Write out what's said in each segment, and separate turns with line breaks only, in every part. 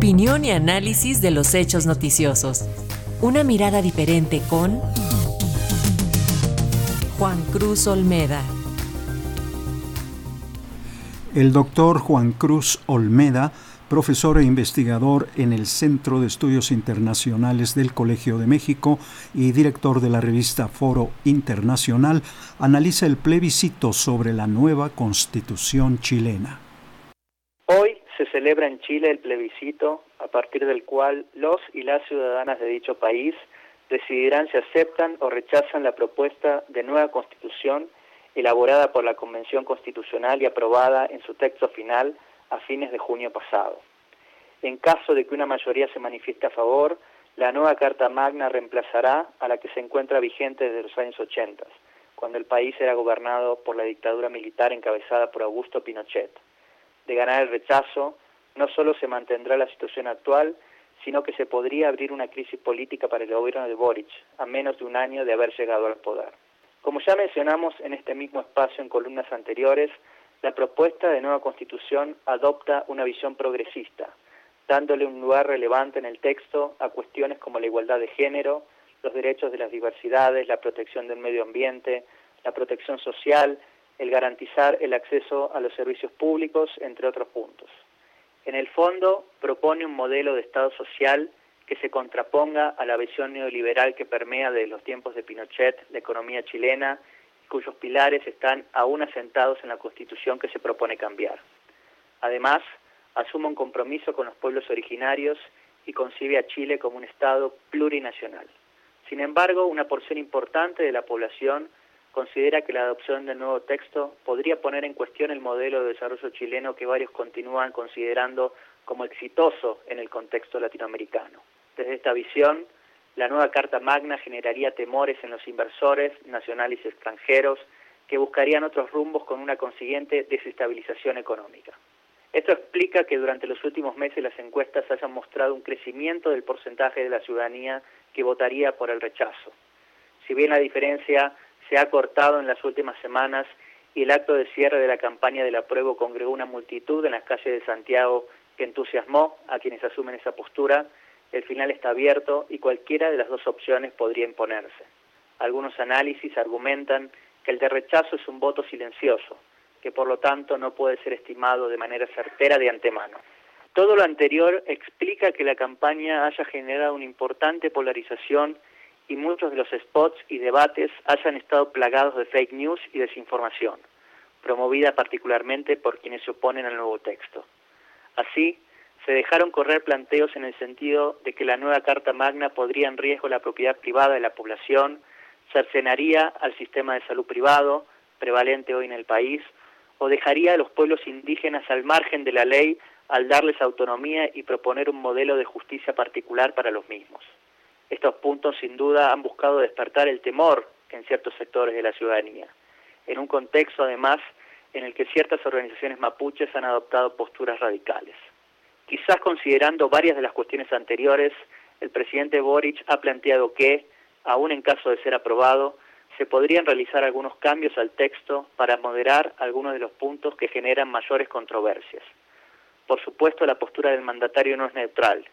Opinión y análisis de los hechos noticiosos. Una mirada diferente con Juan Cruz Olmeda.
El doctor Juan Cruz Olmeda profesor e investigador en el Centro de Estudios Internacionales del Colegio de México y director de la revista Foro Internacional, analiza el plebiscito sobre la nueva constitución chilena.
Celebra en Chile el plebiscito a partir del cual los y las ciudadanas de dicho país decidirán si aceptan o rechazan la propuesta de nueva constitución elaborada por la Convención Constitucional y aprobada en su texto final a fines de junio pasado. En caso de que una mayoría se manifieste a favor, la nueva Carta Magna reemplazará a la que se encuentra vigente desde los años 80, cuando el país era gobernado por la dictadura militar encabezada por Augusto Pinochet. De ganar el rechazo, no solo se mantendrá la situación actual, sino que se podría abrir una crisis política para el gobierno de Boric, a menos de un año de haber llegado al poder. Como ya mencionamos en este mismo espacio en columnas anteriores, la propuesta de nueva constitución adopta una visión progresista, dándole un lugar relevante en el texto a cuestiones como la igualdad de género, los derechos de las diversidades, la protección del medio ambiente, la protección social, el garantizar el acceso a los servicios públicos, entre otros puntos. En el fondo, propone un modelo de Estado social que se contraponga a la visión neoliberal que permea desde los tiempos de Pinochet la economía chilena cuyos pilares están aún asentados en la Constitución que se propone cambiar. Además, asume un compromiso con los pueblos originarios y concibe a Chile como un Estado plurinacional. Sin embargo, una porción importante de la población considera que la adopción del nuevo texto podría poner en cuestión el modelo de desarrollo chileno que varios continúan considerando como exitoso en el contexto latinoamericano. Desde esta visión, la nueva Carta Magna generaría temores en los inversores nacionales y extranjeros que buscarían otros rumbos con una consiguiente desestabilización económica. Esto explica que durante los últimos meses las encuestas hayan mostrado un crecimiento del porcentaje de la ciudadanía que votaría por el rechazo. Si bien la diferencia se ha cortado en las últimas semanas y el acto de cierre de la campaña del apruebo congregó una multitud en las calles de Santiago que entusiasmó a quienes asumen esa postura, el final está abierto y cualquiera de las dos opciones podría imponerse. Algunos análisis argumentan que el de rechazo es un voto silencioso, que por lo tanto no puede ser estimado de manera certera de antemano. Todo lo anterior explica que la campaña haya generado una importante polarización y muchos de los spots y debates hayan estado plagados de fake news y desinformación, promovida particularmente por quienes se oponen al nuevo texto. Así, se dejaron correr planteos en el sentido de que la nueva Carta Magna podría en riesgo la propiedad privada de la población, cercenaría al sistema de salud privado, prevalente hoy en el país, o dejaría a los pueblos indígenas al margen de la ley al darles autonomía y proponer un modelo de justicia particular para los mismos. Estos puntos sin duda han buscado despertar el temor en ciertos sectores de la ciudadanía, en un contexto además en el que ciertas organizaciones mapuches han adoptado posturas radicales. Quizás considerando varias de las cuestiones anteriores, el presidente Boric ha planteado que, aún en caso de ser aprobado, se podrían realizar algunos cambios al texto para moderar algunos de los puntos que generan mayores controversias. Por supuesto, la postura del mandatario no es neutral.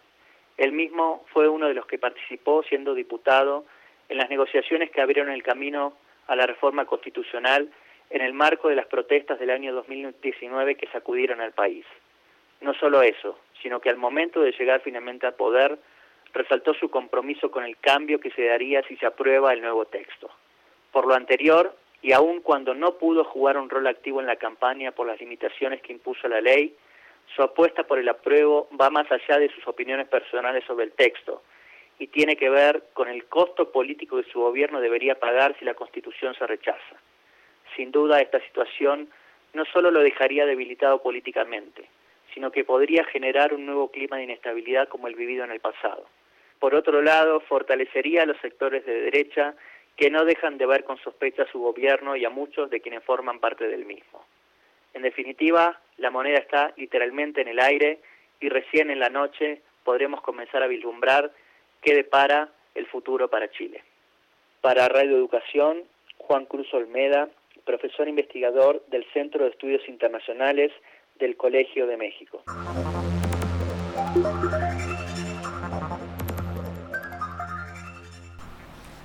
Él mismo fue uno de los que participó siendo diputado en las negociaciones que abrieron el camino a la reforma constitucional en el marco de las protestas del año 2019 que sacudieron al país. No solo eso, sino que al momento de llegar finalmente al poder, resaltó su compromiso con el cambio que se daría si se aprueba el nuevo texto. Por lo anterior, y aun cuando no pudo jugar un rol activo en la campaña por las limitaciones que impuso la ley, su apuesta por el apruebo va más allá de sus opiniones personales sobre el texto y tiene que ver con el costo político que su gobierno debería pagar si la Constitución se rechaza. Sin duda, esta situación no solo lo dejaría debilitado políticamente, sino que podría generar un nuevo clima de inestabilidad como el vivido en el pasado. Por otro lado, fortalecería a los sectores de derecha que no dejan de ver con sospecha a su gobierno y a muchos de quienes forman parte del mismo. En definitiva, la moneda está literalmente en el aire y recién en la noche podremos comenzar a vislumbrar qué depara el futuro para Chile. Para Radio Educación, Juan Cruz Olmeda, profesor investigador del Centro de Estudios Internacionales del Colegio de México.